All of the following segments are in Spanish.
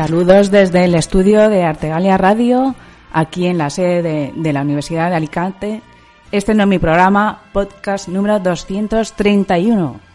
Saludos desde el estudio de Artegalia Radio, aquí en la sede de, la Universidad de Alicante. Este no es mi programa, podcast número 231.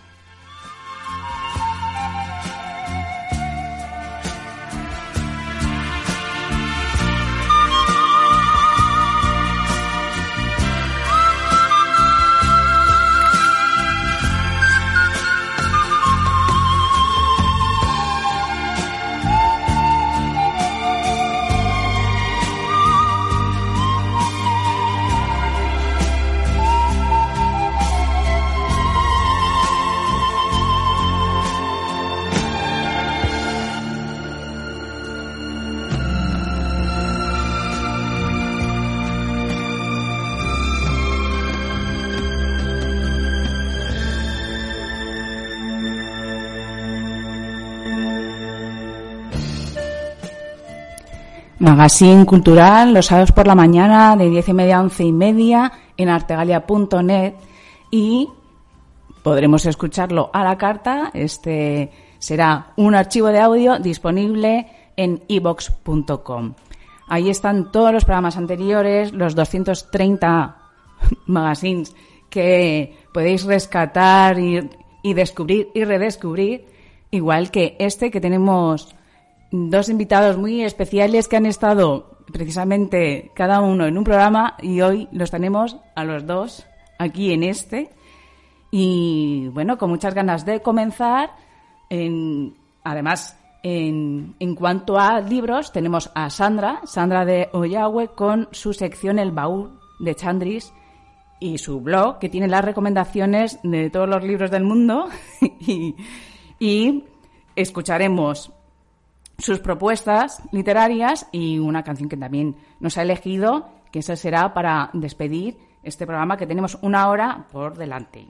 Magazine cultural los sábados por la mañana de 10 y media a 11 y media en artegalia.net y podremos escucharlo a la carta. Este será un archivo de audio disponible en ebox.com. Ahí están todos los programas anteriores, los 230 magazines que podéis rescatar y, y descubrir y redescubrir, igual que este que tenemos dos invitados muy especiales que han estado precisamente cada uno en un programa y hoy los tenemos a los dos aquí en este. Y bueno, con muchas ganas de comenzar. En, además, en, en, cuanto a libros, tenemos a Sandra, Sandra de Oyagüe, con su sección El Baúl de Chandris y su blog, que tiene las recomendaciones de todos los libros del mundo. y escucharemos sus propuestas literarias y una canción que también nos ha elegido, que esa será para despedir este programa que tenemos una hora por delante.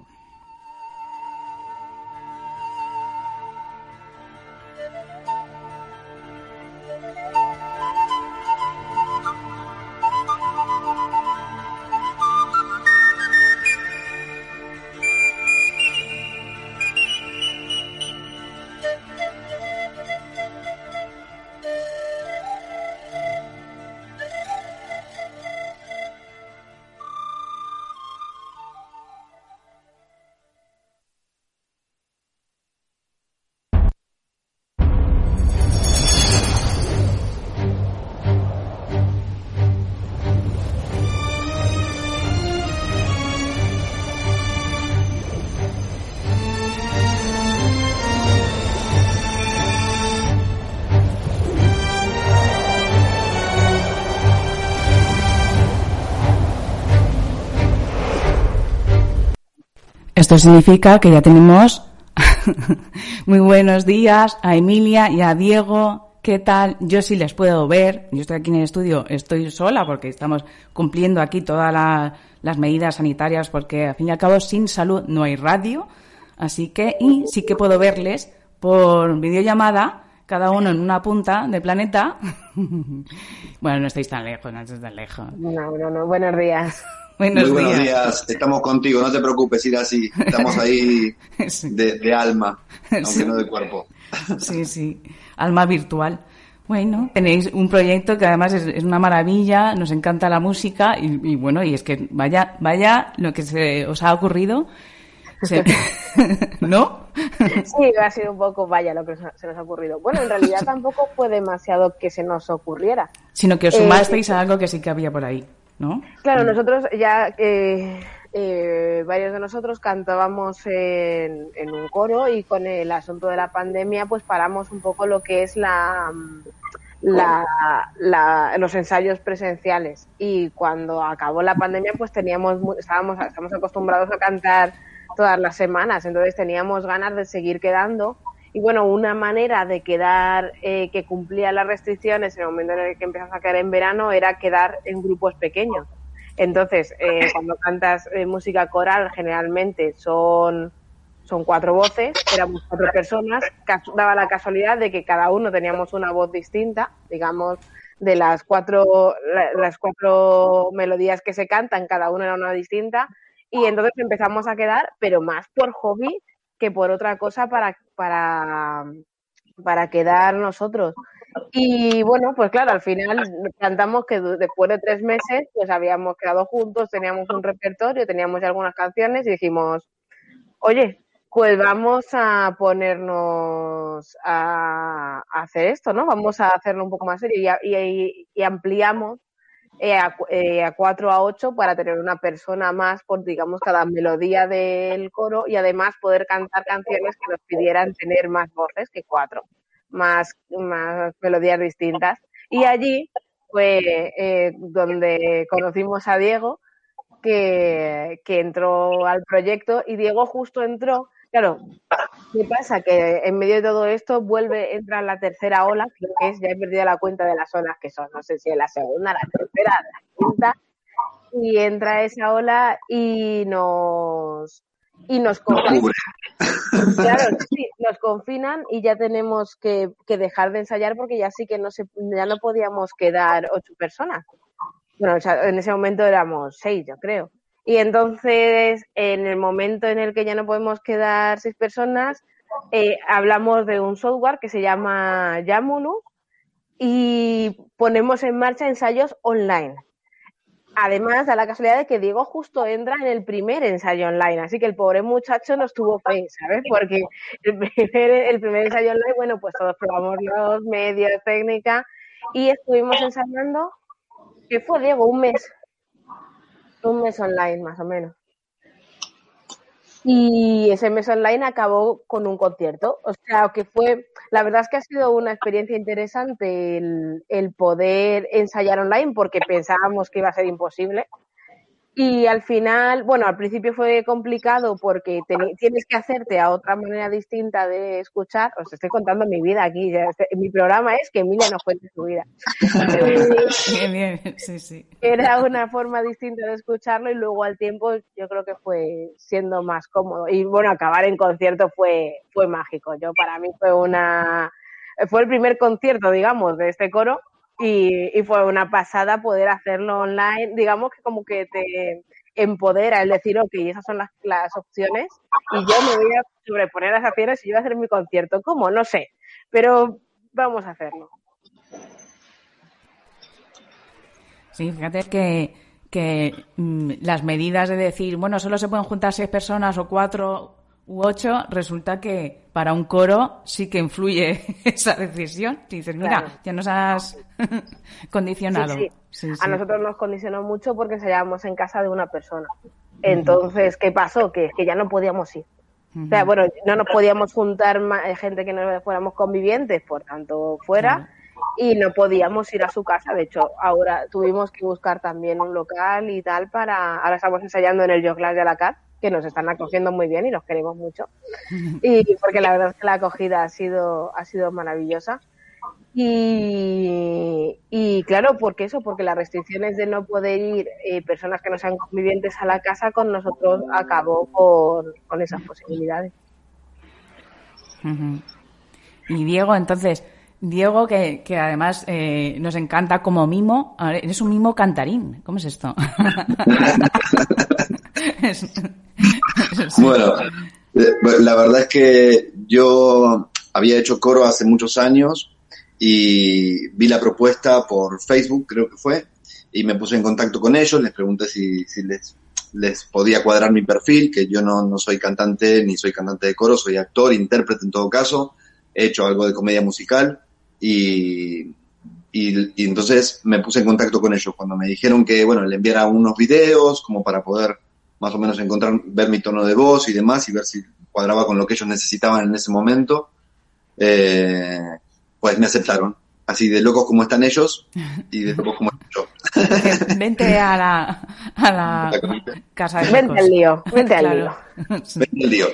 Esto significa que ya tenemos muy buenos días a Emilia y a Diego. ¿Qué tal? Yo sí les puedo ver. Yo estoy aquí en el estudio, estoy sola porque estamos cumpliendo aquí todas las medidas sanitarias porque al fin y al cabo sin salud no hay radio. Así que, y sí que puedo verles por videollamada, cada uno en una punta del planeta. bueno, no estáis tan lejos, no estáis tan lejos. No, no, no. Buenos días. Buenos, Muy buenos días. Estamos contigo, no te preocupes, ir así. Estamos ahí de, alma, aunque no de cuerpo. Sí, sí, alma virtual. Bueno, tenéis un proyecto que además es, una maravilla, nos encanta la música y, y, bueno, y es que vaya, vaya lo que se os ha ocurrido ¿No? Sí, ha sido un poco vaya lo que se nos ha ocurrido. Bueno, en realidad tampoco fue demasiado que se nos ocurriera. Sino que os sumasteis a algo que sí que había por ahí, ¿no? Claro, mm. nosotros ya, eh, eh, varios de nosotros cantábamos en, un coro y con el asunto de la pandemia pues paramos un poco lo que es la... La, los ensayos presenciales y cuando acabó la pandemia pues teníamos estábamos estamos acostumbrados a cantar todas las semanas, entonces teníamos ganas de seguir quedando. Y bueno, una manera de quedar eh, que cumplía las restricciones en el momento en el que empezamos a quedar en verano era quedar en grupos pequeños. Entonces, eh, cuando cantas eh, música coral, generalmente son, son cuatro voces, éramos cuatro personas, daba la casualidad de que cada uno teníamos una voz distinta, digamos, de las cuatro, las cuatro melodías que se cantan, cada una era una distinta, y entonces empezamos a quedar, pero más por hobby que por otra cosa para, para, para quedar nosotros. Y bueno, pues claro, al final cantamos que después de tres meses pues habíamos quedado juntos, teníamos un repertorio, teníamos algunas canciones y dijimos, oye, pues vamos a ponernos a, hacer esto, ¿no? Vamos a hacerlo un poco más serio y, y ampliamos eh, a, eh, a 4 a 8 para tener una persona más por, digamos, cada melodía del coro y además poder cantar canciones que nos pidieran tener más voces que cuatro, más, más melodías distintas. Y allí fue eh, donde conocimos a Diego, que, que entró al proyecto y Diego justo entró Claro, ¿qué pasa? Que en medio de todo esto vuelve, entra la tercera ola, creo que es, ya he perdido la cuenta de las olas que son, no sé si es la segunda, la tercera, la quinta, y entra esa ola y nos y nos confinan. Claro, sí, nos confinan y ya tenemos que, que, dejar de ensayar porque ya sí que no se, ya no podíamos quedar ocho personas. Bueno, o sea, en ese momento éramos seis, yo creo. Y entonces, en el momento en el que ya no podemos quedar seis personas, eh, hablamos de un software que se llama Yamunu y ponemos en marcha ensayos online. Además, da la casualidad de que Diego justo entra en el primer ensayo online, así que el pobre muchacho no estuvo fe, ¿sabes? Porque el primer, el primer ensayo online, bueno, pues todos probamos los medios, técnica, y estuvimos ensayando, ¿qué fue, Diego? Un mes, un mes online, más o menos. Y ese mes online acabó con un concierto. O sea, que fue, la verdad es que ha sido una experiencia interesante el, el poder ensayar online porque pensábamos que iba a ser imposible. Y al final, bueno, al principio fue complicado porque tienes que hacerte a otra manera distinta de escuchar. Os estoy contando mi vida aquí. Este, mi programa es que Emilia no cuente su vida. bien, bien, sí, sí. Era una forma distinta de escucharlo y luego al tiempo yo creo que fue siendo más cómodo. Y bueno, acabar en concierto fue, fue mágico. Yo para mí fue una, fue el primer concierto, digamos, de este coro y, fue una pasada poder hacerlo online, digamos que como que te empodera el decir, ok, esas son las, las opciones y yo me voy a sobreponer a esas opciones y yo voy a hacer mi concierto. ¿Cómo? No sé, pero vamos a hacerlo. Sí, fíjate que, que mm, las medidas de decir, bueno, solo se pueden juntar seis personas o cuatro u ocho, resulta que para un coro sí que influye esa decisión. dices, mira, ya nos has condicionado. A nosotros nos condicionó mucho porque ensayábamos en casa de una persona. Entonces, ¿qué pasó? Que, que ya no podíamos ir. O sea, bueno, no nos podíamos juntar más, eh, gente que no fuéramos convivientes, por tanto, fuera, y no podíamos ir a su casa. De hecho, ahora tuvimos que buscar también un local y tal para. Ahora estamos ensayando en el Joglas de Alacat que nos están acogiendo muy bien y los queremos mucho. Y porque la verdad es que la acogida ha sido, ha sido maravillosa. Y, y claro, porque eso, porque las restricciones de no poder ir eh, personas que no sean convivientes a la casa con nosotros acabó con, con esas posibilidades. Y Diego, entonces, Diego, que, que además eh, nos encanta como mimo, eres un mimo cantarín. ¿Cómo es esto? bueno, eh, la verdad es que yo había hecho coro hace muchos años y vi la propuesta por Facebook, creo que fue, y me puse en contacto con ellos, les pregunté si, si les, les podía cuadrar mi perfil, que yo no, no soy cantante ni soy cantante de coro, soy actor, intérprete en todo caso, he hecho algo de comedia musical y, y, y, entonces me puse en contacto con ellos cuando me dijeron que, bueno, le enviara unos videos como para poder más o menos encontrar, ver mi tono de voz y demás y ver si cuadraba con lo que ellos necesitaban en ese momento. Eh, pues me aceptaron. Así de locos como están ellos y de locos como yo. Vente a la, a la casa de Vente al lío, vente al lío. Vente al lío.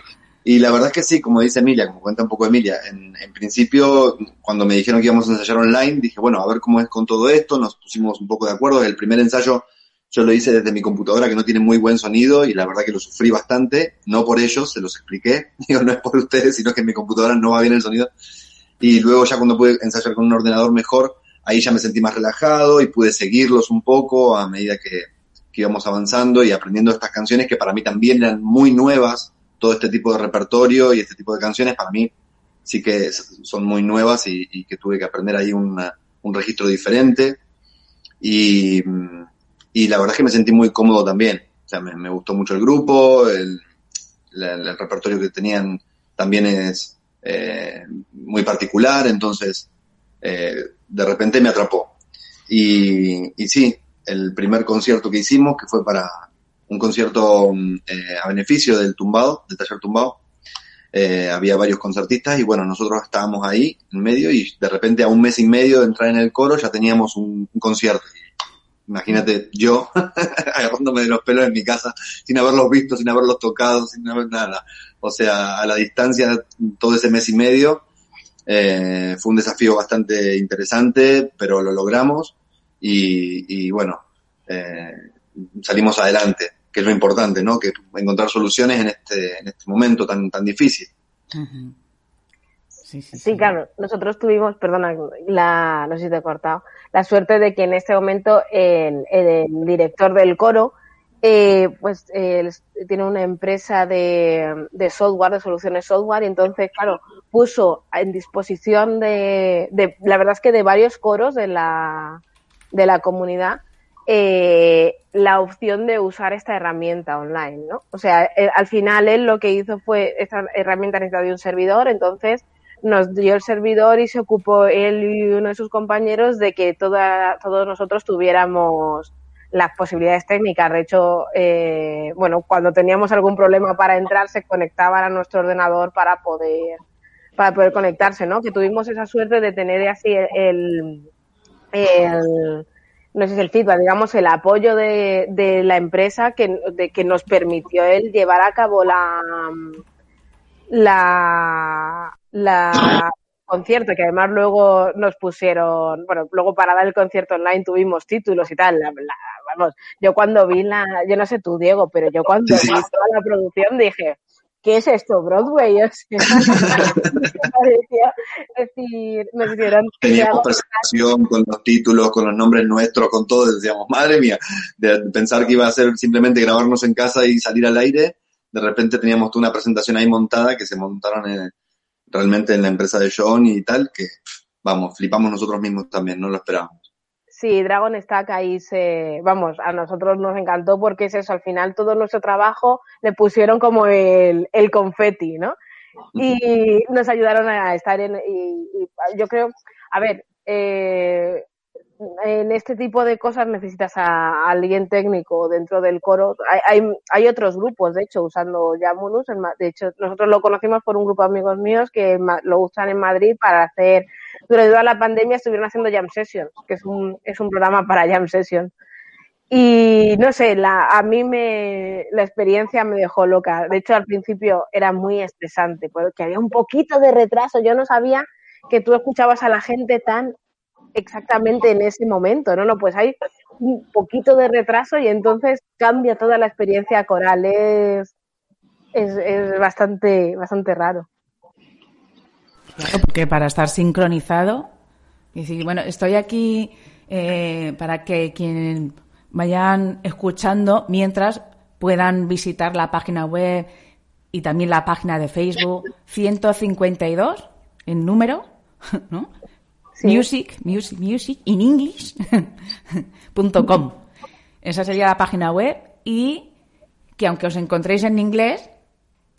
Y la verdad es que sí, como dice Emilia, como cuenta un poco Emilia, en, en, principio, cuando me dijeron que íbamos a ensayar online, dije, bueno, a ver cómo es con todo esto, nos pusimos un poco de acuerdo. El primer ensayo yo lo hice desde mi computadora, que no tiene muy buen sonido, y la verdad que lo sufrí bastante, no por ellos, se los expliqué, digo, no es por ustedes, sino que en mi computadora no va bien el sonido, y luego ya cuando pude ensayar con un ordenador mejor, ahí ya me sentí más relajado y pude seguirlos un poco a medida que, que íbamos avanzando y aprendiendo estas canciones que para mí también eran muy nuevas, todo este tipo de repertorio y este tipo de canciones para mí sí que son muy nuevas y, y que tuve que aprender ahí una, un registro diferente. Y, y, la verdad es que me sentí muy cómodo también. O sea, me, gustó mucho el grupo, el, repertorio que tenían también es, eh, muy particular, entonces eh, de repente me atrapó. Y, y, sí, el primer concierto que hicimos, que fue para un concierto eh, a beneficio del tumbado, del taller tumbado, eh, había varios concertistas y bueno, nosotros estábamos ahí en medio y de repente a un mes y medio de entrar en el coro ya teníamos un concierto. Imagínate yo agarrándome de los pelos en mi casa sin haberlos visto, sin haberlos tocado, sin haber nada. O sea, a la distancia todo ese mes y medio eh, fue un desafío bastante interesante, pero lo logramos y, y bueno, eh, salimos adelante, que es lo importante, ¿no? Que encontrar soluciones en este, en este momento tan, tan difícil. Uh -huh. Sí, sí, sí, claro. Nosotros tuvimos, perdona, la, no sé si te he cortado, la suerte de que en este momento el, director del coro, eh, pues eh, tiene una empresa de, de, software, de soluciones software, y entonces, claro, puso en disposición de, de la verdad es que de varios coros de la, de la comunidad, eh, la opción de usar esta herramienta online, ¿no? O sea, eh, al final él lo que hizo fue, esta herramienta necesitaba de un servidor, entonces nos dio el servidor y se ocupó él y uno de sus compañeros de que toda, todos nosotros tuviéramos las posibilidades técnicas. De hecho, eh, bueno, cuando teníamos algún problema para entrar, se conectaban a nuestro ordenador para poder, para poder conectarse, ¿no? Que tuvimos esa suerte de tener así el, el no sé si el feedback, digamos, el apoyo de, de la empresa que, de, que nos permitió él llevar a cabo la, la, la concierto, que además luego nos pusieron, bueno, luego para dar el concierto online tuvimos títulos y tal, la, la, vamos, yo cuando vi la, yo no sé tú, Diego, pero yo cuando vi toda la producción dije, ¿qué es esto, Broadway? O sea, parecía decir, nos hicieron... Teníamos presentación con los títulos, con los nombres nuestros, con todo, decíamos, madre mía, de pensar que iba a ser simplemente grabarnos en casa y salir al aire, de repente teníamos una presentación ahí montada que se montaron en, realmente en la empresa de John y tal, que vamos, flipamos nosotros mismos también, no lo esperábamos. Sí, Dragon Stack ahí se, vamos, a nosotros nos encantó porque es eso, al final todo nuestro trabajo le pusieron como el, el confeti, ¿no? Y nos ayudaron a estar en, y, y yo creo, a ver, eh, en este tipo de cosas necesitas a, a, alguien técnico dentro del coro. Hay, hay, hay otros grupos, de hecho, usando Yamunus. De hecho, nosotros lo conocimos por un grupo de amigos míos que lo usan en Madrid para hacer durante toda la pandemia estuvieron haciendo Jam Sessions, que es un, es un programa para Jam Sessions. Y no sé, la, a mí me, la experiencia me dejó loca. De hecho, al principio era muy estresante porque había un poquito de retraso. Yo no sabía que tú escuchabas a la gente tan exactamente en ese momento, ¿no? No, pues hay un poquito de retraso y entonces cambia toda la experiencia coral. Es, es, bastante, bastante raro. Claro, porque para estar sincronizado, y bueno, estoy aquí eh, para que quien vayan escuchando mientras puedan visitar la página web y también la página de Facebook 152 en número, ¿no? Music, music, music in English.com. Esa sería la página web y que aunque os encontréis en inglés,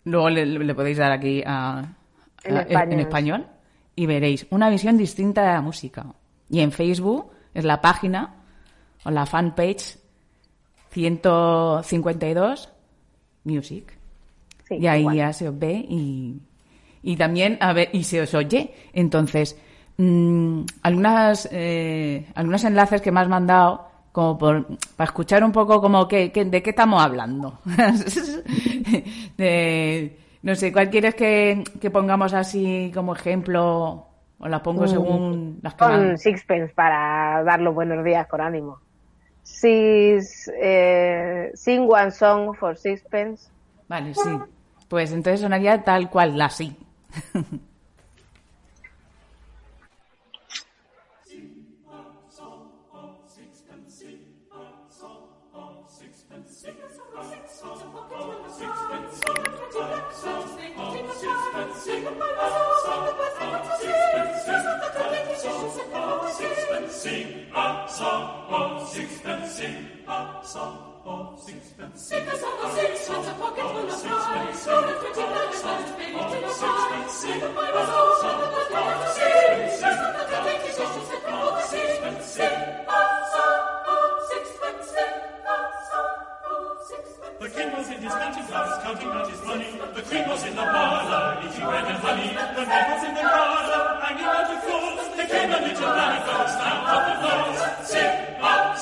luego le, podéis dar aquí a, en, español. y veréis una visión distinta de la música. Y en Facebook es la página o la fanpage 152 Music. y ahí ya se os ve y, y también a ver, y se os oye. Entonces, mmm, algunas, eh, algunos enlaces que me has mandado como por, para escuchar un poco como que, de qué estamos hablando. no sé, ¿cuál quieres que, pongamos así como ejemplo? O las pongo mm, según las que Con Sixpence para dar los buenos días con ánimo. Six, eh, sing one song for Sixpence. Vale, sí. Pues entonces sonaría tal cual, la sí. a song of sixpence. Sing a song of sixpence, a pocket full of black to the the. Sixpence, sixpence, sixpence. The king was in his counting house, counting out his money. The queen was in the parlor, eating bread and honey. The knight was in the garden, hanging out of clothes. There came a little lad, got stamped up the nose. Sing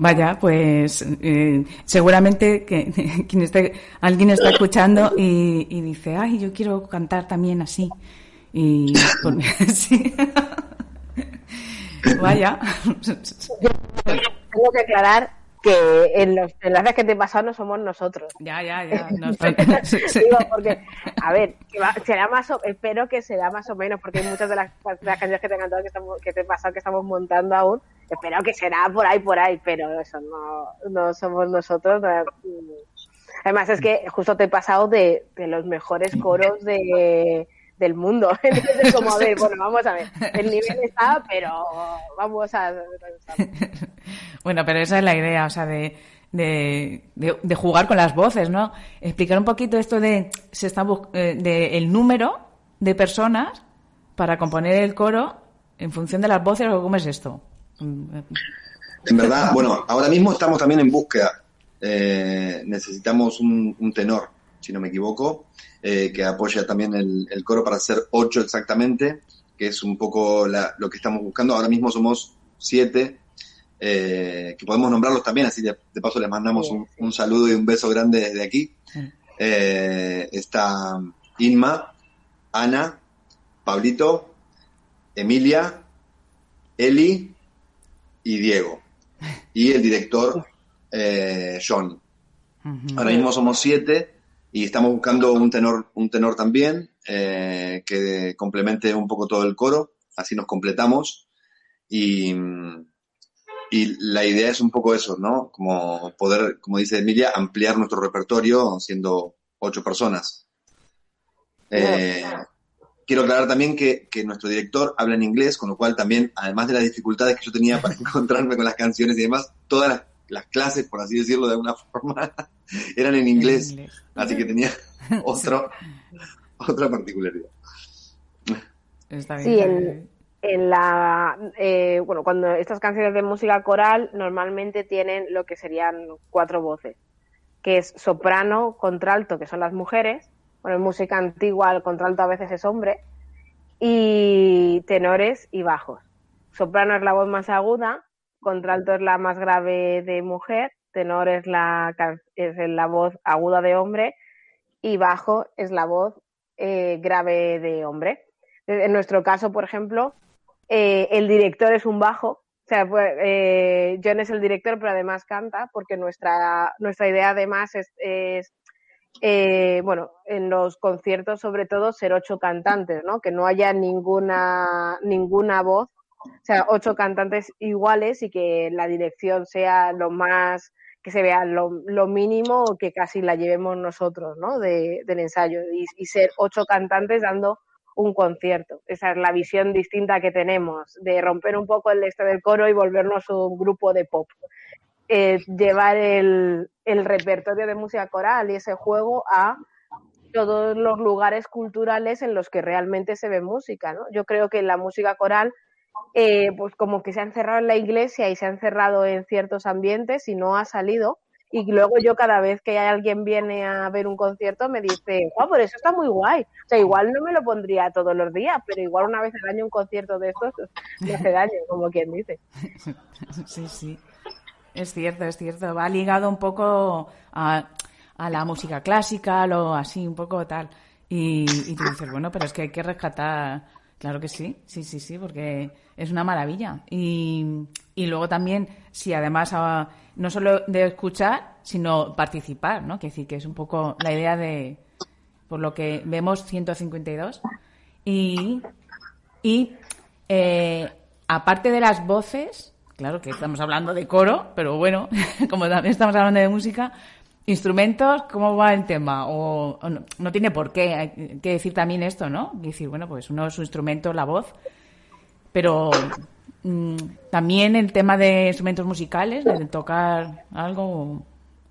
Vaya, pues eh, seguramente alguien está escuchando y, dice, ay, yo quiero cantar también así. Pues. Vaya. Tengo que aclarar que en los enlaces que te he pasado no somos nosotros. Ya, ya, ya. Digo, porque, a ver, será más o, espero que será más o menos, porque hay muchas de las, canciones que te he cantado que, estamos, que te he pasado que estamos montando aún. Espero que será por ahí, por ahí, pero eso no, no somos nosotros. Además, es que justo te he pasado de, de los mejores coros de del mundo. Entonces, como a ver, bueno, vamos a ver, el nivel está, pero vamos a... bueno, pero esa es la idea, o sea, de, de, de, jugar con las voces, ¿no? Explicar un poquito esto de, se está eh, de el número de personas para componer el coro en función de las voces o cómo es esto. En verdad, bueno, ahora mismo estamos también en búsqueda. Eh, necesitamos un, un tenor, si no me equivoco. Eh, que apoya también el, coro para hacer ocho exactamente, que es un poco lo que estamos buscando. Ahora mismo somos siete, eh, que podemos nombrarlos también, así de, paso les mandamos un, saludo y un beso grande desde aquí. Eh, está Inma, Ana, Pablito, Emilia, Eli y Diego. Y el director, John. Ahora mismo somos siete y estamos buscando un tenor, un tenor también eh, que complemente un poco todo el coro, así nos completamos y, y la idea es un poco eso, ¿no? Como poder, como dice Emilia, ampliar nuestro repertorio siendo ocho personas. Eh, quiero aclarar también que, que nuestro director habla en inglés, con lo cual también, además de las dificultades que yo tenía para encontrarme con las canciones y demás, todas las, las clases, por así decirlo de alguna forma, eran en inglés. inglés. Así que tenía otro, otra particularidad. Está bien. Sí, en, en la eh, bueno, cuando estas canciones de música coral normalmente tienen lo que serían cuatro voces, que es soprano, contralto, que son las mujeres, bueno, en música antigua el contralto a veces es hombre, y tenores y bajos. Soprano es la voz más aguda, contralto es la más grave de mujer, tenor es la, es la voz aguda de hombre y bajo es la voz eh, grave de hombre. En nuestro caso, por ejemplo, eh, el director es un bajo. O sea, eh, John es el director, pero además canta, porque nuestra, nuestra idea además es, bueno, en los conciertos sobre todo ser ocho cantantes, ¿no? Que no haya ninguna, ninguna voz, o sea, ocho cantantes iguales y que la dirección sea lo más, que se vea lo, lo mínimo que casi la llevemos nosotros, ¿no? De, del ensayo y, ser ocho cantantes dando un concierto. Esa es la visión distinta que tenemos, de romper un poco el este del coro y volvernos un grupo de pop. Llevar el, el repertorio de música coral y ese juego a todos los lugares culturales en los que realmente se ve música, ¿no? Yo creo que la música coral, eh, pues como que se ha encerrado en la iglesia y se ha encerrado en ciertos ambientes y no ha salido. Y luego yo cada vez que alguien viene a ver un concierto me dice, guau, pero eso está muy guay. O sea, igual no me lo pondría todos los días, pero igual una vez al año un concierto de estos pues, me hace daño, como quien dice. Sí, sí. Es cierto, es cierto. Va ligado un poco a, a la música clásica, lo así, un poco tal. Y, y tú dices, bueno, pero es que hay que rescatar. Claro que sí, sí, sí, sí, porque es una maravilla. Y, y luego también, si además, ah, no solo de escuchar, sino participar, ¿no? Que decir, que es un poco la idea de, por lo que vemos, 152. Y, y eh, aparte de las voces, claro que estamos hablando de coro, pero bueno, como también estamos hablando de música, instrumentos, ¿cómo va el tema? O, no, no tiene por qué, hay que decir también esto, ¿no? Decir, bueno, pues uno es su instrumento, la voz, pero mm, también el tema de instrumentos musicales, de tocar algo.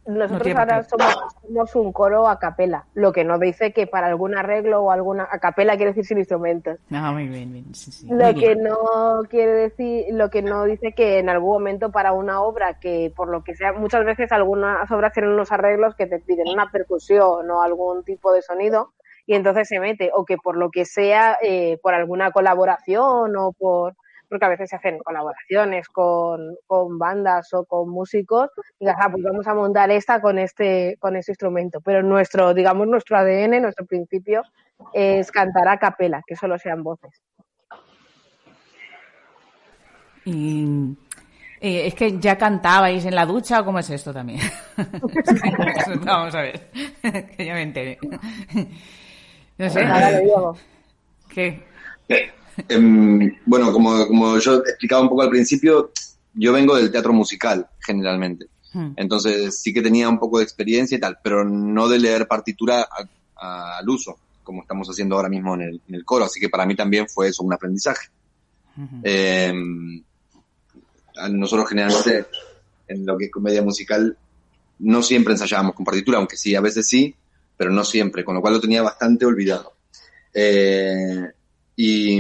No Nosotros ahora somos, somos un coro a capela, lo que no dice que para algún arreglo o alguna a capela quiere decir sin instrumentos. Ah, muy bien, bien, sí, sí. Lo que bien. no quiere decir, lo que no dice que en algún momento para una obra que por lo que sea, muchas veces algunas obras tienen unos arreglos que te piden una percusión o algún tipo de sonido y entonces se mete o que por lo que sea, eh, por alguna colaboración o por porque a veces se hacen colaboraciones con, con bandas o con músicos y digas, ah, pues vamos a montar esta con este con este instrumento, pero nuestro, digamos, nuestro ADN, nuestro principio es cantar a capela, que solo sean voces. Y eh, es que ya cantabais en la ducha o cómo es esto también. Vamos a ver, que ya me enteré. No sé. ¿Qué? Em, bueno, como, como yo explicaba un poco al principio, yo vengo del teatro musical, generalmente. Hmm. Entonces sí que tenía un poco de experiencia y tal, pero no de leer partitura a- a- al uso, como estamos haciendo ahora mismo en el, en el coro. Así que para mí también fue eso, un aprendizaje. Em, a nosotros generalmente en lo que es comedia musical no siempre ensayábamos con partitura, aunque sí, a veces sí, pero no siempre, con lo cual lo tenía bastante olvidado. Eh, y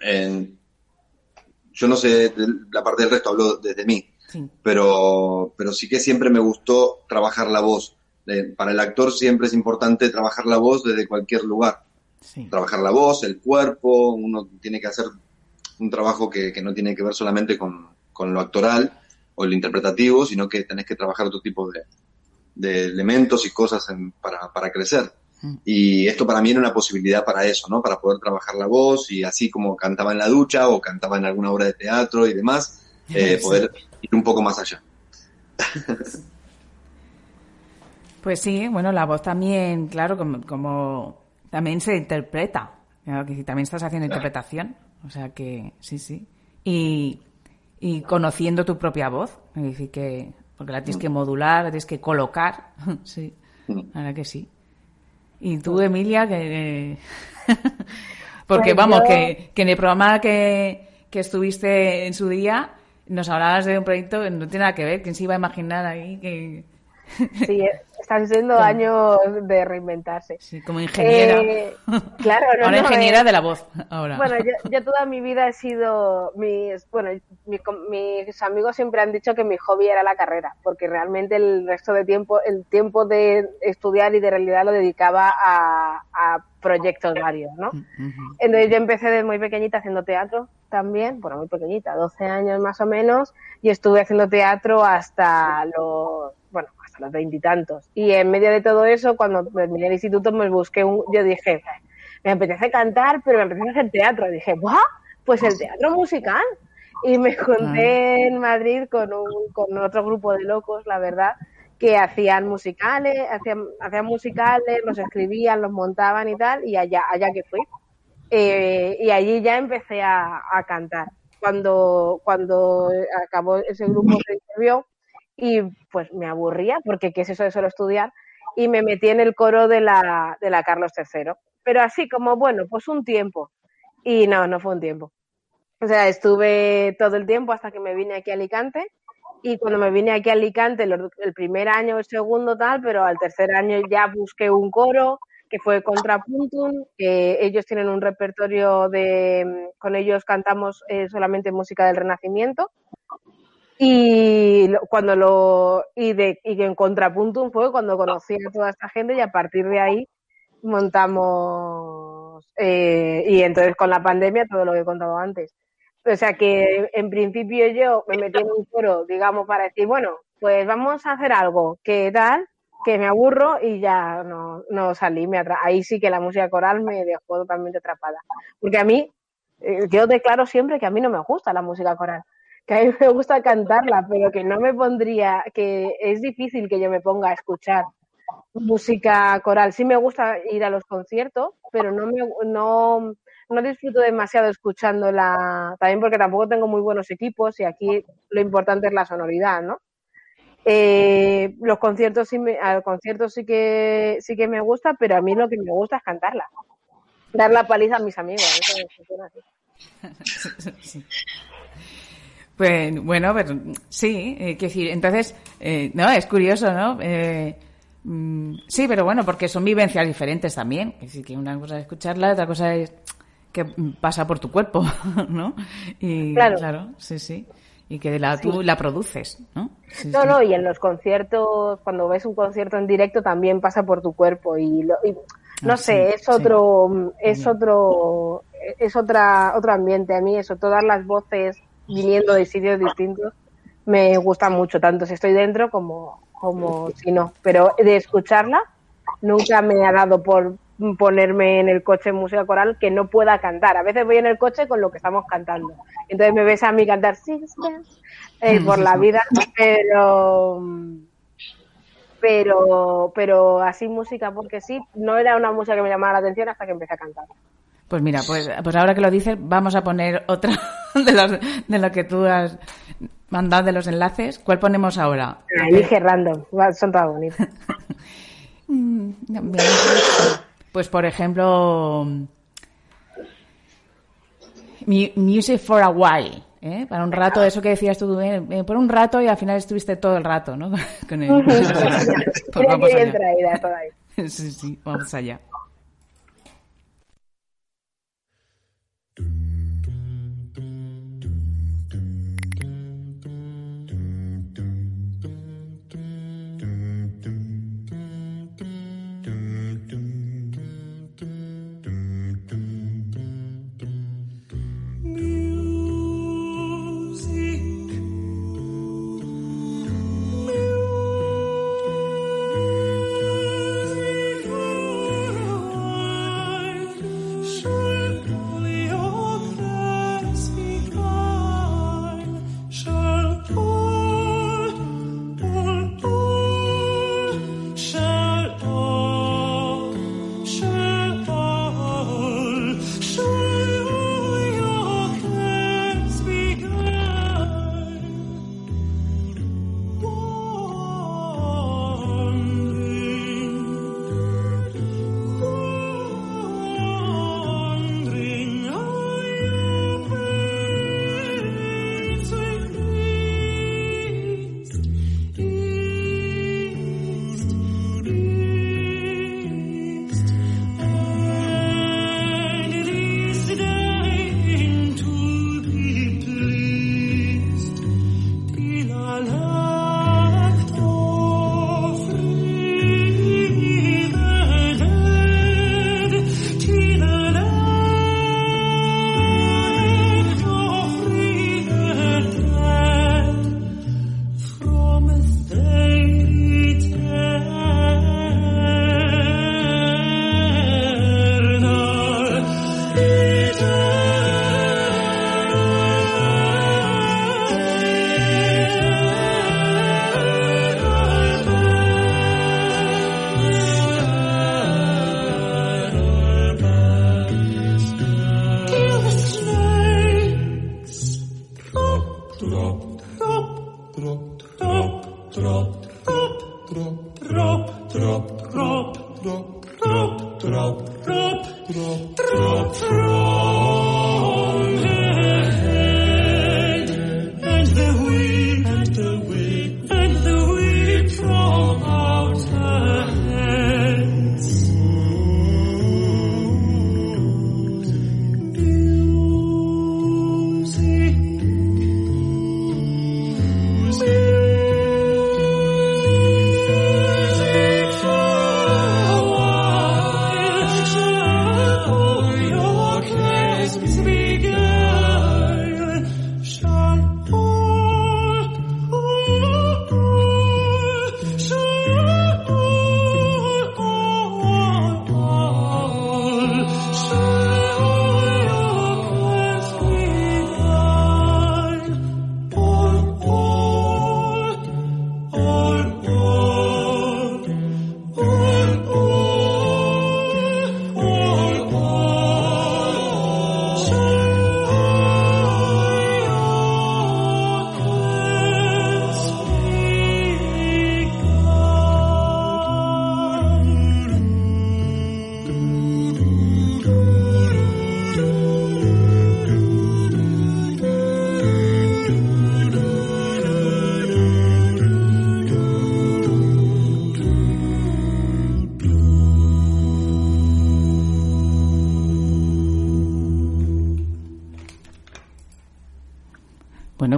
en- yo no sé, la parte del resto hablo desde mí, Sí. pero, pero sí que siempre me gustó trabajar la voz. Para el actor siempre es importante trabajar la voz desde cualquier lugar. Sí. Trabajar la voz, el cuerpo, uno tiene que hacer un trabajo que, que no tiene que ver solamente con, con lo actoral o el interpretativo, sino que tenés que trabajar otro tipo de, de elementos y cosas en- para, para crecer. Mm. Y esto para mí era una posibilidad para eso, ¿no? Para poder trabajar la voz y así como cantaba en la ducha o cantaba en alguna obra de teatro y demás, eh, Sí. poder ir un poco más allá. Pues sí, bueno, la voz también, claro, como, como también se interpreta. Claro que también estás haciendo interpretación. O sea que sí, sí. Y, y conociendo tu propia voz. Es decir, que, porque la tienes que modular, la tienes que colocar. Sí, ahora que sí. Y tú, Emilia, que. porque Pues vamos, yo- que, que en el programa que, que estuviste en su día nos hablabas de un proyecto que no tiene nada que ver. ¿Quién se iba a imaginar ahí que. Sí, están siendo años de reinventarse. Sí, como ingeniera. Eh, claro, no, ahora no, ingeniera eh, de la voz. Ahora. Bueno, yo, yo toda mi vida he sido, mis, bueno, mi- mis amigos siempre han dicho que mi hobby era la carrera, porque realmente el resto de tiempo, el tiempo de estudiar y de realidad lo dedicaba a, a proyectos varios, ¿no? Ujú. Entonces yo empecé desde muy pequeñita haciendo teatro también, bueno, muy pequeñita, 12 años más o menos, y estuve haciendo teatro hasta los, bueno, los veintitantos. Y, en medio de todo eso, cuando terminé el instituto, me busqué un, yo dije, me apetece cantar, pero me apetece hacer teatro. Y dije, ¡buah! Pues el teatro musical. Y me junté en Madrid con, un, con otro grupo de locos, la verdad, que hacían musicales, hacían, hacían musicales, los escribían, los montaban y tal, y allá, allá que fui. Eh, y allí ya empecé a, a cantar. Cuando, cuando acabó ese grupo se disolvió y pues me aburría porque qué es eso de solo estudiar y me metí en el coro de la, de la Carlos III. Pero así como, bueno, pues un tiempo. Y no, no fue un tiempo. O sea, estuve todo el tiempo hasta que me vine aquí a Alicante. Y cuando me vine aquí a Alicante, el primer año, el segundo tal, pero al tercer año ya busqué un coro que fue Contrapuntum, que ellos tienen un repertorio de, con ellos cantamos eh, solamente música del Renacimiento. Y cuando lo, y de, y que en Contrapuntum fue cuando conocí a toda esta gente y a partir de ahí montamos, eh, y entonces con la pandemia todo lo que he contado antes. O sea que en principio yo me metí en un coro, digamos, para decir, bueno, pues vamos a hacer algo, ¿qué tal? Que me aburro y ya no, no salí. Me Ahí sí que la música coral me dejó totalmente atrapada. Porque a mí, eh, yo declaro siempre que a mí no me gusta la música coral. Que a mí me gusta cantarla, pero que no me pondría, que es difícil que yo me ponga a escuchar música coral. Sí me gusta ir a los conciertos, pero no me no, no disfruto demasiado escuchándola, también porque tampoco tengo muy buenos equipos y aquí lo importante es la sonoridad, ¿no? Eh, los conciertos sí me, al concierto sí que sí que me gusta, pero a mí lo que me gusta es cantarla. Dar la paliza a mis amigos, eso funciona así. Sí. Pues bueno, pero sí, eh, quiero decir, entonces, eh, no, es curioso, ¿no? Eh, mm, sí, pero bueno, porque son vivencias diferentes también. Es decir, que una cosa es escucharla, otra cosa es que mm, pasa por tu cuerpo, ¿no? Y Claro. sí, sí. Y que la, tú la produces, ¿no? Sí, No, sí. no, y en los conciertos, cuando ves un concierto en directo, también pasa por tu cuerpo y, lo- y no Ah, sé, sí, es otro, es Mm. otro, es otra, otro ambiente. A mí eso, todas las voces viniendo de sitios distintos, me gusta mucho, tanto si estoy dentro como, como si no. Pero de escucharla, nunca me ha dado por ponerme en el coche en música coral que no pueda cantar. A veces voy en el coche con lo que estamos cantando. Entonces me ves a mí cantar Six eh, por la vida, pero pero pero así música porque sí, no era una música que me llamaba la atención hasta que empecé a cantar. Pues mira, pues, pues ahora que lo dices, vamos a poner otra de, los, de lo que tú has mandado de los enlaces. ¿Cuál ponemos ahora? Ah, Elige random, son todas bonitas. Mm, Pues por ejemplo, mu- Music for a While, ¿eh? para un rato, eso que decías tú, eh, eh, por un rato y al final estuviste todo el rato, ¿no? Con él. Pues vamos allá. Sí, sí, vamos allá.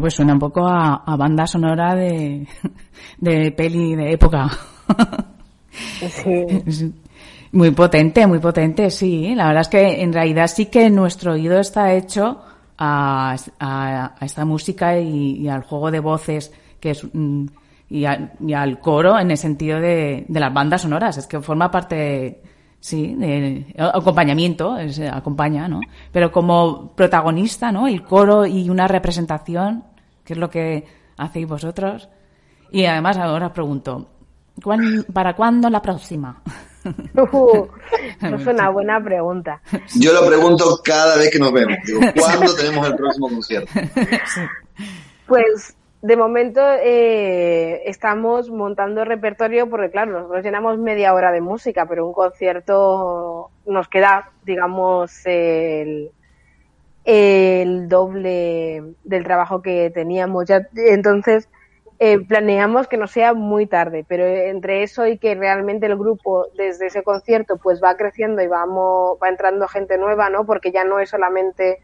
Pues suena un poco a, a banda sonora de, de peli de época. Sí. Muy potente, muy potente, sí. La verdad es que en realidad sí que nuestro oído está hecho a, a- a esta música y, y al juego de voces que es mm, y, al coro en el sentido de, de las bandas sonoras. Es que forma parte, sí, de acompañamiento, es, acompaña, ¿no? Pero como protagonista, ¿no? El coro y una representación, que es lo que hacéis vosotros. Y además ahora os pregunto, ¿cuán- ¿para cuándo la próxima? Uh, es una buena pregunta. Yo lo pregunto cada vez que nos vemos. Digo, ¿cuándo tenemos el próximo concierto? Pues de momento eh, estamos montando repertorio porque claro, nosotros llenamos media hora de música, pero un concierto nos queda, digamos, el, el doble del trabajo que teníamos ya. Entonces, eh, planeamos que no sea muy tarde, pero entre eso y que realmente el grupo desde ese concierto pues va creciendo y vamos, va entrando gente nueva, ¿no? Porque ya no es solamente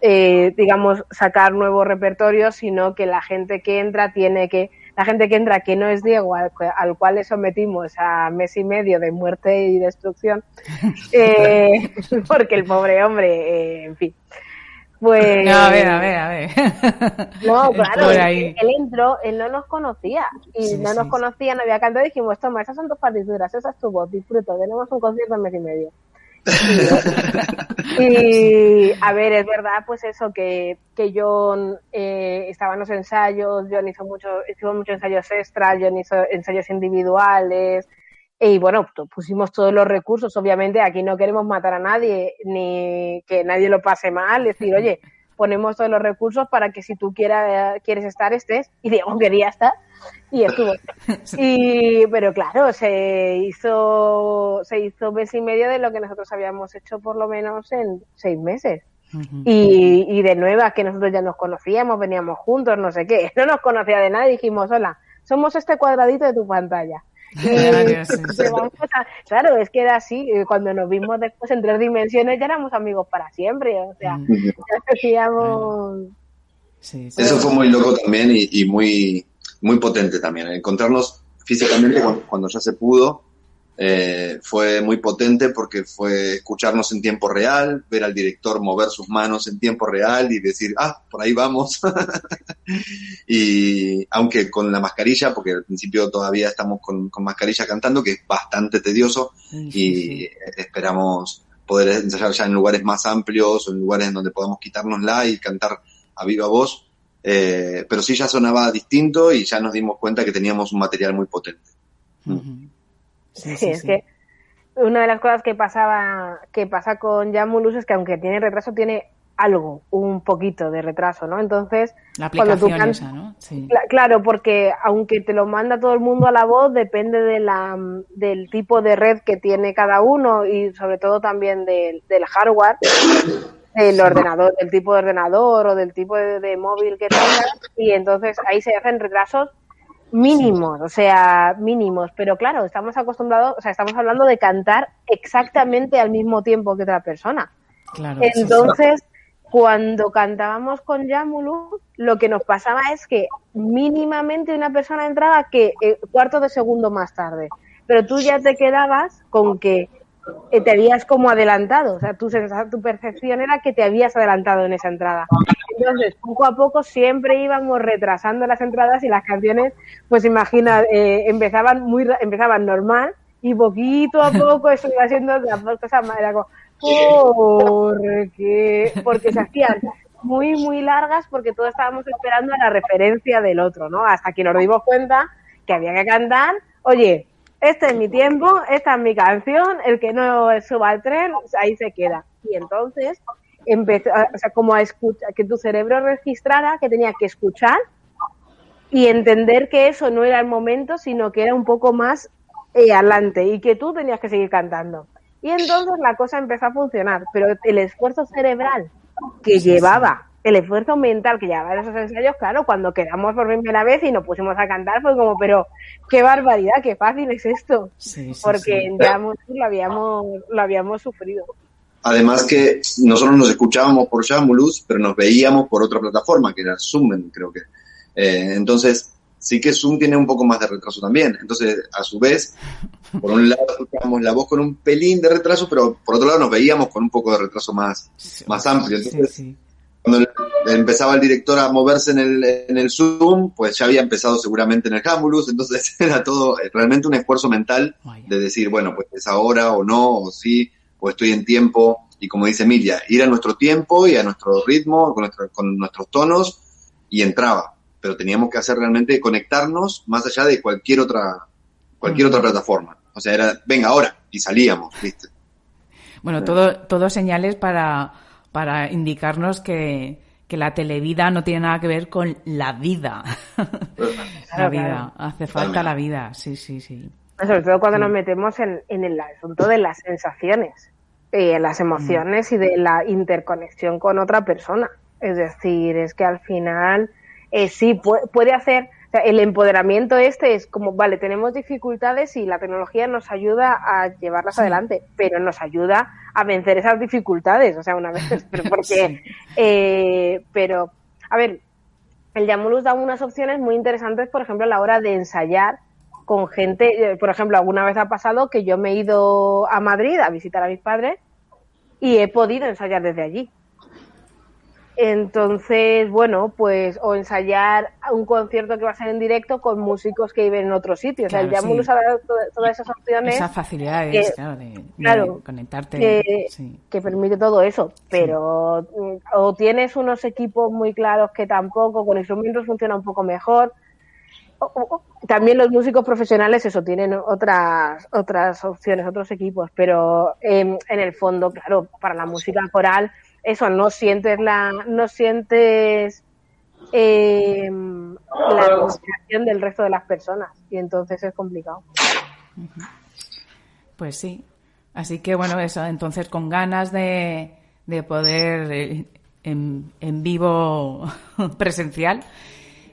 eh, digamos, sacar nuevos repertorios, sino que la gente que entra tiene que, la gente que entra que no es Diego, al, al cual le sometimos a mes y medio de muerte y destrucción, eh, porque el pobre hombre, eh, en fin. Pues, No, a ver, a ver, a ver. no, claro, que él entró, él no nos conocía y Sí, no sí, nos conocía, no había cantado y dijimos, toma, esas son tus partituras, esa es tu voz, disfruto, tenemos un concierto en mes y medio. Y a ver, es verdad, pues eso, que, que John eh, estaba en los ensayos, John hizo, mucho, hizo muchos ensayos extras, John hizo ensayos individuales, y bueno, pues, pusimos todos los recursos, obviamente aquí no queremos matar a nadie, ni que nadie lo pase mal, es decir, oye, ponemos todos los recursos para que si tú quieras, quieres estar, estés, y Diego quería estar, y estuvo. Y, pero claro, se hizo, se hizo mes y medio de lo que nosotros habíamos hecho por lo menos en seis meses. Y, y de nuevas que nosotros ya nos conocíamos, veníamos juntos, no sé qué. No nos conocía de nada y dijimos, hola, somos este cuadradito de tu pantalla. Claro, a- es que era así. eh, Cuando nos vimos después en tres dimensiones ya éramos amigos para siempre. O sea, Mm. ya hacíamos... Sí, sí. Eso fue muy loco también y, y muy, muy potente también. Encontrarnos físicamente cuando, cuando ya se pudo eh, fue muy potente porque fue escucharnos en tiempo real, ver al director mover sus manos en tiempo real y decir, ah, por ahí vamos. y aunque con la mascarilla, porque al principio todavía estamos con, con mascarilla cantando, que es bastante tedioso, Sí, y sí. esperamos poder ensayar ya en lugares más amplios o en lugares en donde podamos quitárnosla y cantar a viva voz. Eh, pero sí ya sonaba distinto y ya nos dimos cuenta que teníamos un material muy potente. Sí, sí, es sí. que una de las cosas que pasaba, que pasa con Jamulus es que aunque tiene retraso, tiene algo, un poquito de retraso, ¿no? Entonces, La cuando tú aplicación can- esa, ¿no? Sí. Cla- Claro, porque aunque te lo manda todo el mundo a la voz, depende de la, del tipo de red que tiene cada uno y sobre todo también del, del hardware, del ordenador, del tipo de ordenador o del tipo de, de móvil que tengas y entonces ahí se hacen retrasos mínimos, o sea, mínimos, pero claro, estamos acostumbrados, o sea, estamos hablando de cantar exactamente al mismo tiempo que otra persona. Claro. sí. Entonces, cuando cantábamos con Yamulu, lo que nos pasaba es que mínimamente una persona entraba que eh, cuarto de segundo más tarde, pero tú ya te quedabas con que te habías como adelantado, o sea, tu, sensa- tu percepción era que te habías adelantado en esa entrada. Entonces, poco a poco siempre íbamos retrasando las entradas y las canciones, pues imagina, eh, empezaban muy empezaban normal y poquito a poco eso iba siendo la cosa más era como, porque porque se hacían muy muy largas porque todos estábamos esperando a la referencia del otro, ¿no? Hasta que nos dimos cuenta que había que cantar, oye, este es mi tiempo, esta es mi canción, el que no suba al tren, ahí se queda. Y entonces empezó, o sea, como a escuchar, que tu cerebro registrara que tenía que escuchar y entender que eso no era el momento, sino que era un poco más eh, adelante y que tú tenías que seguir cantando. Y entonces la cosa empezó a funcionar, pero el esfuerzo cerebral que llevaba, el esfuerzo mental que llevaba en esos ensayos, claro, cuando quedamos por primera vez y nos pusimos a cantar, fue como, pero qué barbaridad, qué fácil es esto, Sí, sí, porque sí. lo habíamos, lo habíamos sufrido. Además que nosotros nos escuchábamos por Jamulus, pero nos veíamos por otra plataforma, que era Zoom, creo que. Eh, entonces, sí que Zoom tiene un poco más de retraso también. Entonces, a su vez, por un lado escuchábamos la voz con un pelín de retraso, pero por otro lado nos veíamos con un poco de retraso más, más amplio. Sí, Entonces, sí. Cuando empezaba el director a moverse en el, en el Zoom, pues ya había empezado seguramente en el Jamulus, entonces era todo eh, realmente un esfuerzo mental de decir, bueno, pues es ahora o no, o sí, o estoy en tiempo, y como dice Emilia, ir a nuestro tiempo y a nuestro ritmo, con, nuestro- con nuestros tonos, y entraba. Pero teníamos que hacer realmente conectarnos más allá de cualquier otra, cualquier otra plataforma. O sea, era, venga, ahora, y salíamos, ¿viste? Bueno, todo, todo señales para, para indicarnos que, que la televida no tiene nada que ver con la vida. la vida. claro. Hace falta la vida, sí, sí, sí. Sobre todo cuando nos metemos en, en el asunto de las sensaciones, eh, las emociones y de la interconexión con otra persona. Es decir, es que al final eh, sí pu- puede hacer, o sea, el empoderamiento este es como, vale, tenemos dificultades y la tecnología nos ayuda a llevarlas adelante, pero nos ayuda a vencer esas dificultades, o sea, una vez, pero porque, eh, pero, a ver, el Yamulus da unas opciones muy interesantes, por ejemplo, a la hora de ensayar con gente. eh, Por ejemplo, alguna vez ha pasado que yo me he ido a Madrid a visitar a mis padres y he podido ensayar desde allí. Entonces, bueno, pues, o ensayar un concierto que va a ser en directo con músicos que viven en otro sitio. o sea, el Yamulus sí. todas esas opciones Esas facilidades, que- claro, de, conectarte. que, sí. que permite todo eso, pero mm, o tienes unos equipos muy claros que tampoco, con instrumentos funciona un poco mejor. O- también los músicos profesionales, eso, tienen otras otras opciones, otros equipos, pero em, en el fondo, claro, para la música coral, eso, no sientes la, no sientes em, la respiración del resto de las personas y entonces es complicado. Pues sí. Así que bueno, eso, entonces con ganas de, de poder eh, en, en vivo presencial.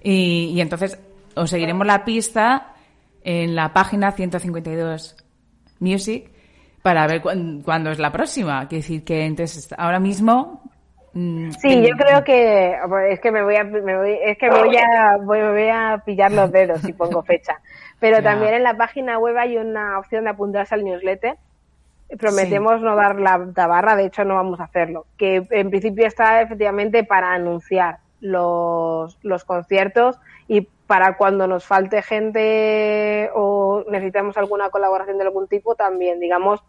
Y, y entonces os seguiremos la pista en la página 152 Music para ver cuán- cuándo es la próxima. Quiere decir que entonces ahora mismo. mm, Sí, yo creo que es que me voy a me voy, es que voy a voy, me voy a pillar los dedos si pongo fecha. Pero también en la página web hay una opción de apuntarse al newsletter. Prometemos no dar la tabarra, de hecho no vamos a hacerlo. Que en principio está efectivamente para anunciar los, los conciertos y para cuando nos falte gente o necesitamos alguna colaboración de algún tipo también, digamos,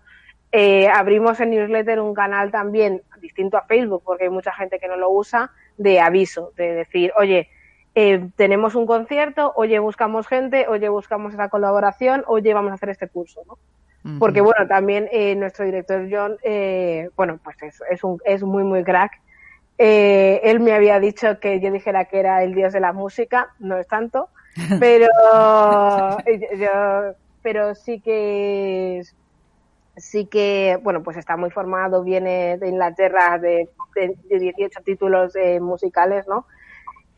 eh, abrimos en newsletter un canal también distinto a Facebook, porque hay mucha gente que no lo usa, de aviso, de decir, oye, eh, tenemos un concierto, oye, buscamos gente, oye, buscamos esa colaboración, oye, vamos a hacer este curso, ¿no? Porque bueno, también eh, nuestro director John, eh, bueno, pues es, es, un, es muy, muy crack Eh, él me había dicho que yo dijera que era el dios de la música, no es tanto, pero yo, pero sí que sí que bueno pues está muy formado, viene de Inglaterra de, de, de 18 títulos eh, musicales, ¿no?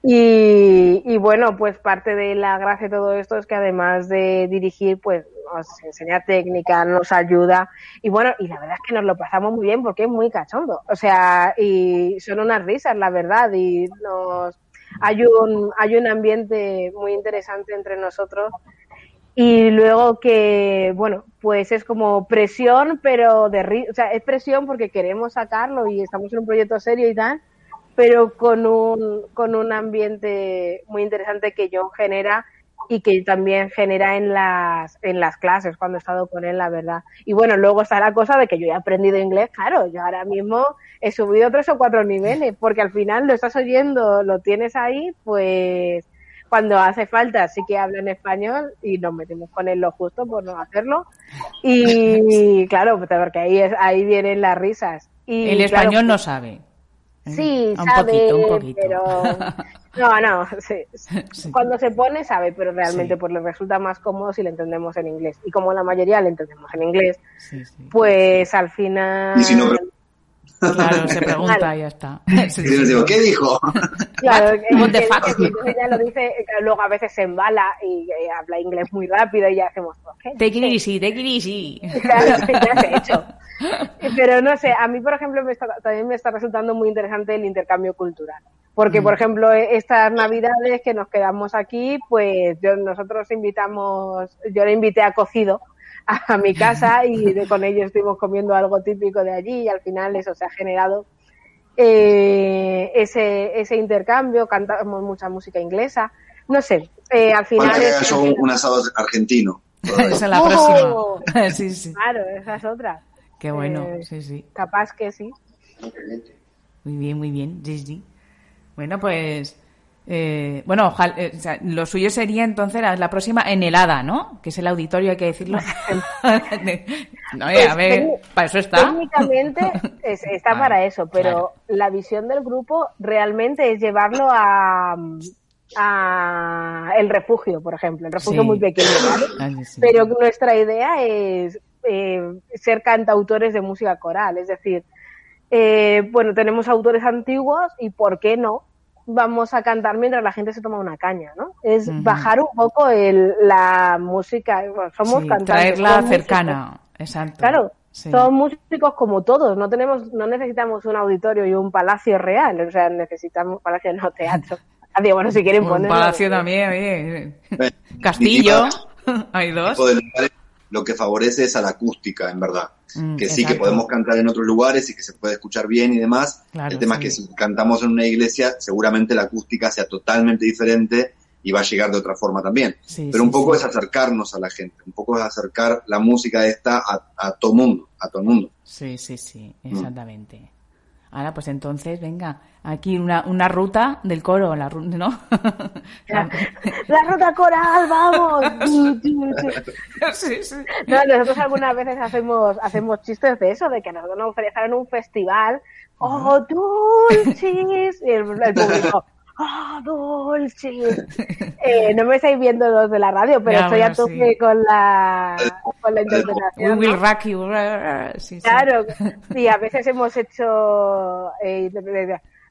Y, y, bueno, pues parte de la gracia de todo esto es que además de dirigir, pues nos enseña técnica, nos ayuda. Y bueno, y la verdad es que nos lo pasamos muy bien porque es muy cachondo. O sea, y son unas risas, la verdad. Y nos hay un, hay un ambiente muy interesante entre nosotros. Y luego que, bueno, pues es como presión, pero de o sea, es presión porque queremos sacarlo y estamos en un proyecto serio y tal pero con un, con un ambiente muy interesante que John genera y que también genera en las, en las clases cuando he estado con él, la verdad. Y bueno, luego está la cosa de que yo he aprendido inglés, claro, yo ahora mismo he subido tres o cuatro niveles, porque al final lo estás oyendo, lo tienes ahí, pues cuando hace falta sí que habla en español y nos metemos con él lo justo por no hacerlo. Y claro, porque ahí, es, ahí vienen las risas. Y, el español no sabe. Sí, un sabe, poquito, un poquito. pero no, no, sí. Sí. cuando se pone sabe, pero realmente Sí. pues le resulta más cómodo si le entendemos en inglés. Y como la mayoría le entendemos en inglés, Sí, sí. pues al final, Y si no, Claro, se pregunta Claro. y ya está. y Sí, les sí. digo, ¿qué dijo? claro, que- What the fuck? ya lo dice, eh, luego a veces se embala y eh, habla inglés muy rápido y ya hacemos, ¿qué? Take it easy, take it easy. Claro, ya se ha hecho. Pero no sé, a mí, por ejemplo, me está- también me está resultando muy interesante el intercambio cultural. Porque, Mm. por ejemplo, e- estas navidades que nos quedamos aquí, pues yo, nosotros invitamos, yo le invité a cocido a, mi casa y de- con ellos estuvimos comiendo algo típico de allí y al final eso se ha generado eh, ese, ese intercambio, cantamos mucha música inglesa. No sé, eh, al final... Haga es- un, un asado argentino. Esa es la ¡Oh! próxima. Sí, sí. Claro, esa es otra. Qué bueno, Eh, sí, sí. Capaz que sí. Muy bien, muy bien. Sí. Bueno, pues. Eh, bueno, ojalá, eh, o sea, lo suyo sería entonces la, la próxima en el ADA, ¿no? Que es el auditorio, hay que decirlo. no, eh, a ver, para eso está. Técnicamente es- está para eso, pero claro. la visión del grupo realmente es llevarlo a, a el refugio, por ejemplo, el refugio Sí. muy pequeño, ¿vale? Ay, sí. Pero nuestra idea es eh, ser cantautores de música coral, es decir, eh, bueno, tenemos autores antiguos y ¿por qué no? Vamos a cantar mientras la gente se toma una caña, ¿no? Es bajar un poco el, la música, bueno, somos Sí, cantantes. traerla músicos. cercana. Exacto. Claro, Sí. somos músicos como todos, no tenemos, no necesitamos un auditorio y un palacio real, o sea, necesitamos palacio no teatro. Adiós, bueno, si quieren Un poner palacio también, oye. Castillo. Hay dos. lo que favorece es a la acústica, en verdad. Mm, que sí, que podemos cantar en otros lugares y que se puede escuchar bien y demás. Claro, el tema sí. es que si cantamos en una iglesia, seguramente la acústica sea totalmente diferente y va a llegar de otra forma también. Sí, Pero un poco es acercarnos a la gente, un poco es acercar la música esta a, a todo mundo, a todo el mundo. Sí, sí, sí, exactamente. Ahora, pues entonces, venga, aquí una, una ruta del coro, la ¿no? La ruta coral, vamos. sí, sí. No, nosotros algunas veces hacemos, hacemos chistes de eso, de que nosotros nos en un festival. ¡Oh, dulcis! Y el, el público, ¡oh, dulcis! Eh, no me estáis viendo los de la radio, pero Ya, estoy bueno, a tope sí. con la, con la We interpretación. will ¿no? rock you. Sí, sí. Claro, y a veces hemos hecho eh,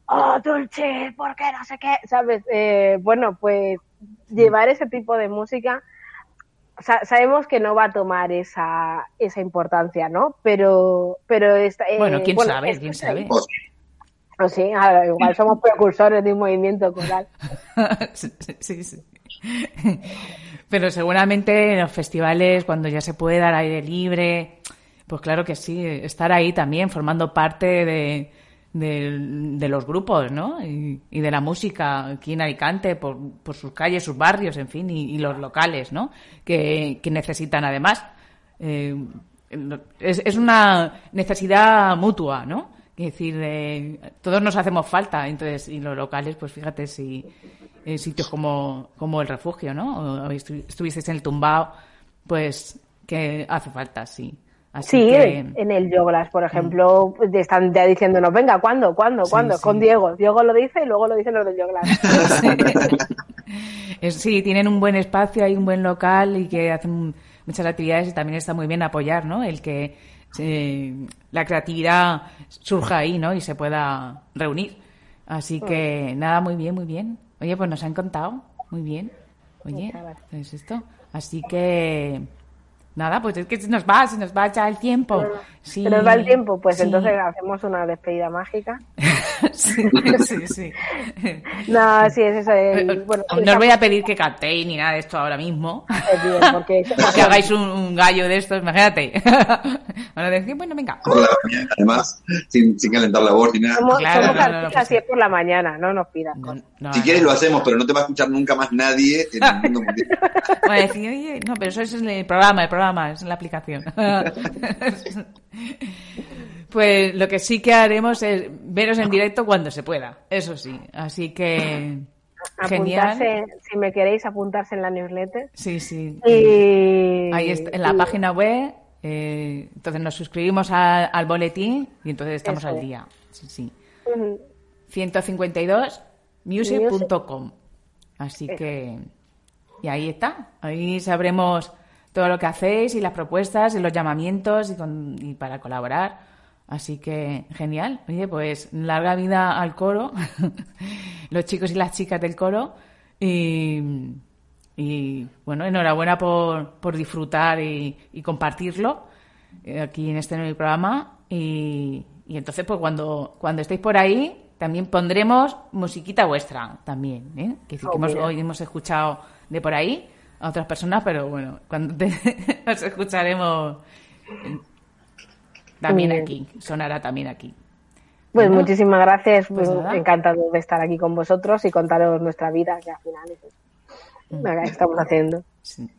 oh Dulce, ¿por qué no sé qué? ¿Sabes? Eh, bueno, pues llevar ese tipo de música sa- sabemos que no va a tomar esa, esa importancia, ¿no? Pero, pero esta, eh, Bueno, quién sabe, quién sabe. Pues, sí, ahora, igual somos precursores de un movimiento coral. sí, sí. Pero seguramente en los festivales, cuando ya se puede dar aire libre, pues claro que sí, estar ahí también, formando parte de, de, los grupos, ¿no? Y, y de la música aquí en Alicante, por, por sus calles, sus barrios, en fin, y, y los locales, ¿no? Que, que necesitan además. eh, es, es una necesidad mutua, ¿no? Es decir, eh, todos nos hacemos falta, entonces, y los locales, pues fíjate si en sitios como, como el refugio, ¿no? O estu- en el tumbao, pues que hace falta, sí. Así Sí, que, en el Yoglas, por ejemplo, están ya diciéndonos, venga, ¿cuándo? ¿Cuándo? Sí, ¿Cuándo? sí. Con Diego. Diego lo dice y luego lo dicen los del Yoglas. sí, tienen un buen espacio, hay un buen local y que hacen muchas actividades y también está muy bien apoyar, ¿no? El que eh, la creatividad surja ahí, ¿no? Y se pueda reunir. Así que nada, muy bien, muy bien. Oye, pues nos han contado, muy bien. Oye, Muchas gracias. pues esto. Así que nada, pues es que se nos va, se nos va ya el tiempo. Sí, Se nos va el tiempo, pues sí. entonces hacemos una despedida mágica. sí, sí, sí. No, sí, es eso. el- bueno, no os voy a pedir que cantéis ni nada de esto ahora mismo. Bien, porque que hagáis un, un gallo de estos, imagínate. Van a decir, bueno, venga. Por la mañana, además, sin, sin calentar la voz ni nada. somos, Claro, somos no, no, no, pues y es por la mañana, no nos pidas No, cosas. no, si no. quieres lo hacemos, pero no te va a escuchar nunca más nadie en el mundo mundial. A decir, oye, no, pero eso es el programa, el programa, es en la aplicación. pues lo que sí que haremos es veros en directo cuando se pueda, eso sí. Así que, genial. Apuntarse, si me queréis, apuntarse en la newsletter. Sí, sí. Y, Ahí está, en la y- página web, eh, entonces nos suscribimos a- al boletín y entonces estamos Eso al es. día. Sí, sí. Ujú. 152music.com. Así que. Y ahí está. Ahí sabremos todo lo que hacéis y las propuestas y los llamamientos y, con- y para colaborar. Así que genial. Oye, pues larga vida al coro, los chicos y las chicas del coro. Y, y, bueno, enhorabuena por, por disfrutar y, y compartirlo eh, aquí en este nuevo programa. Y, y entonces, pues cuando, cuando estéis por ahí, también pondremos musiquita vuestra también. ¿eh? Que Oh, hemos, hoy hemos escuchado de por ahí a otras personas, pero bueno, cuando te- os escucharemos también aquí, sonará también aquí. Pues muchísimas gracias, pues encantado de estar aquí con vosotros y contaros nuestra vida, que al final es Mm. lo que estamos haciendo. Sí.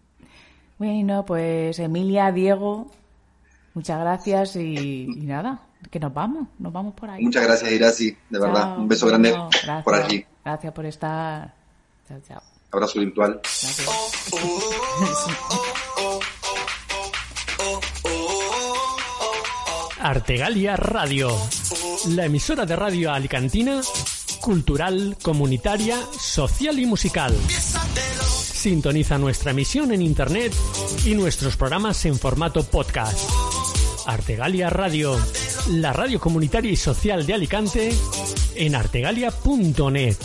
Bueno, pues Emilia, Diego, muchas gracias y, y nada, que nos vamos, nos vamos por ahí. Muchas gracias, Irasi, de verdad. Un beso grande Bueno, gracias. por aquí. Gracias por estar. Chao, chao. Abrazo virtual. Gracias. Artegalia Radio, la emisora de radio alicantina, cultural, comunitaria, social y musical. Sintoniza nuestra emisión en internet y nuestros programas en formato podcast. Artegalia Radio, la radio comunitaria y social de Alicante, en artegalia.net.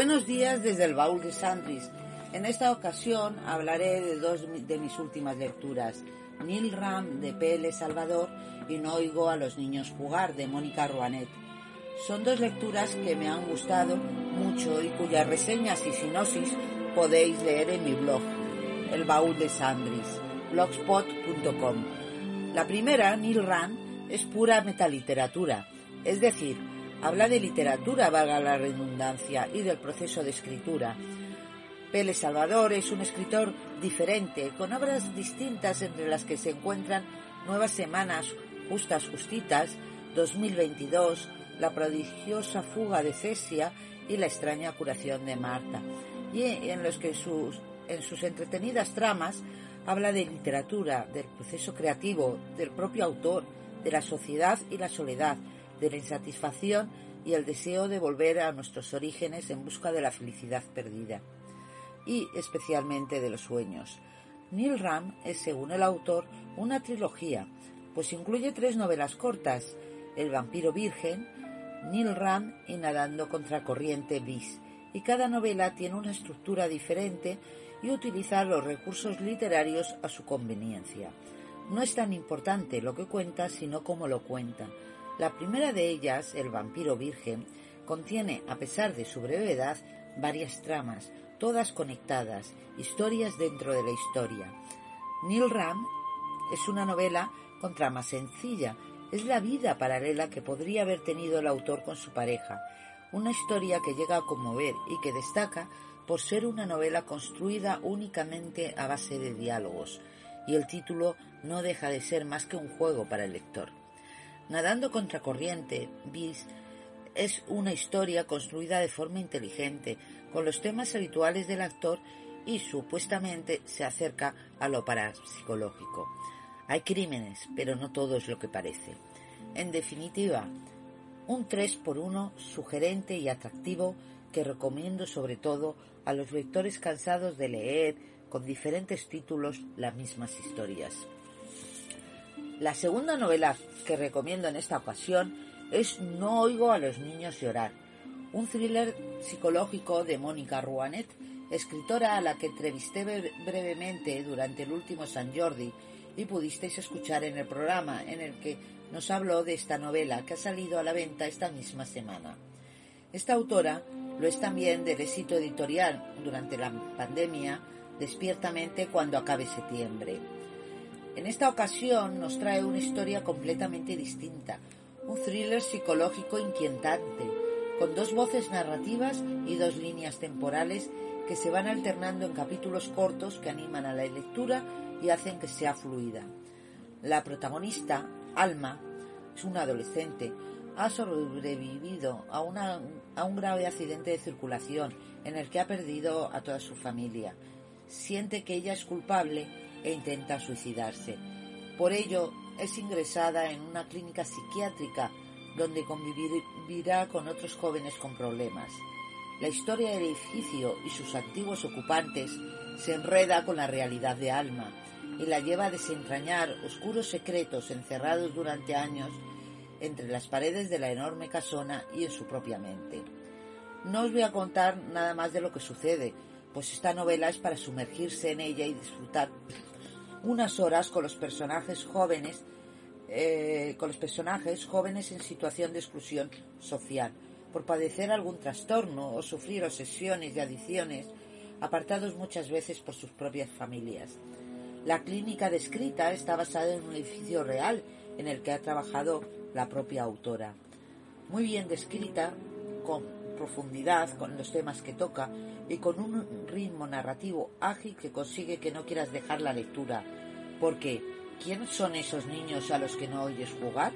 Buenos días desde el baúl de Sandris. En esta ocasión hablaré de dos de mis últimas lecturas. Neil Ram de PL Salvador y No oigo a los niños jugar de Mónica Ruanet. Son dos lecturas que me han gustado mucho y cuyas reseñas y sinosis podéis leer en mi blog, El Baúl de Sandris, blogspot.com. La primera, Neil Ram, es pura metaliteratura, es decir, habla de literatura, valga la redundancia, y del proceso de escritura. Pele Salvador es un escritor diferente, con obras distintas entre las que se encuentran Nuevas Semanas, Justas Justitas, 2022, La prodigiosa fuga de Cesia y La extraña curación de Marta, y en los que sus, en sus entretenidas tramas habla de literatura, del proceso creativo, del propio autor, de la sociedad y la soledad, de la insatisfacción y el deseo de volver a nuestros orígenes en busca de la felicidad perdida, y especialmente de los sueños. Neil Ram es, según el autor, una trilogía, pues incluye tres novelas cortas, El vampiro virgen, Neil Ram y Nadando contra corriente bis, y cada novela tiene una estructura diferente y utiliza los recursos literarios a su conveniencia. No es tan importante lo que cuenta, sino cómo lo cuenta. La primera de ellas, El vampiro virgen, contiene, a pesar de su brevedad, varias tramas, todas conectadas, historias dentro de la historia. Neil Ram es una novela con trama sencilla, es la vida paralela que podría haber tenido el autor con su pareja, una historia que llega a conmover y que destaca por ser una novela construida únicamente a base de diálogos, y el título no deja de ser más que un juego para el lector. Nadando contra corriente, Bis es una historia construida de forma inteligente, con los temas habituales del actor y supuestamente se acerca a lo parapsicológico. Hay crímenes, pero no todo es lo que parece. En definitiva, un 3 por 1 sugerente y atractivo que recomiendo sobre todo a los lectores cansados de leer con diferentes títulos las mismas historias. La segunda novela que recomiendo en esta ocasión es No oigo a los niños llorar, un thriller psicológico de Mónica Ruanet, escritora a la que entrevisté brevemente durante el último San Jordi y pudisteis escuchar en el programa en el que nos habló de esta novela que ha salido a la venta esta misma semana. Esta autora lo es también del éxito editorial durante la pandemia Despiertamente cuando acabe septiembre. En esta ocasión nos trae una historia completamente distinta, un thriller psicológico inquietante, con dos voces narrativas y dos líneas temporales que se van alternando en capítulos cortos que animan a la lectura y hacen que sea fluida. La protagonista, Alma, es una adolescente, ha sobrevivido a, a un grave accidente de circulación en el que ha perdido a toda su familia. Siente que ella es culpable e intenta suicidarse. Por ello, es ingresada en una clínica psiquiátrica donde convivirá con otros jóvenes con problemas. La historia del edificio y sus antiguos ocupantes se enreda con la realidad de Alma y la lleva a desentrañar oscuros secretos encerrados durante años entre las paredes de la enorme casona y en su propia mente. No os voy a contar nada más de lo que sucede, pues esta novela es para sumergirse en ella y disfrutar unas horas con los personajes jóvenes, eh, con los personajes jóvenes en situación de exclusión social, por padecer algún trastorno o sufrir obsesiones y adicciones, apartados muchas veces por sus propias familias. La clínica descrita está basada en un edificio real en el que ha trabajado la propia autora. Muy bien descrita, con profundidad, con los temas que toca y con un ritmo narrativo ágil que consigue que no quieras dejar la lectura. Porque, ¿quién son esos niños a los que no oyes jugar?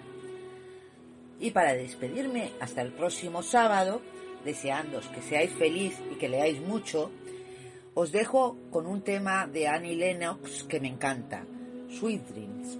Y para despedirme hasta el próximo sábado, deseándoos que seáis feliz y que leáis mucho, os dejo con un tema de Annie Lennox que me encanta, Sweet Dreams.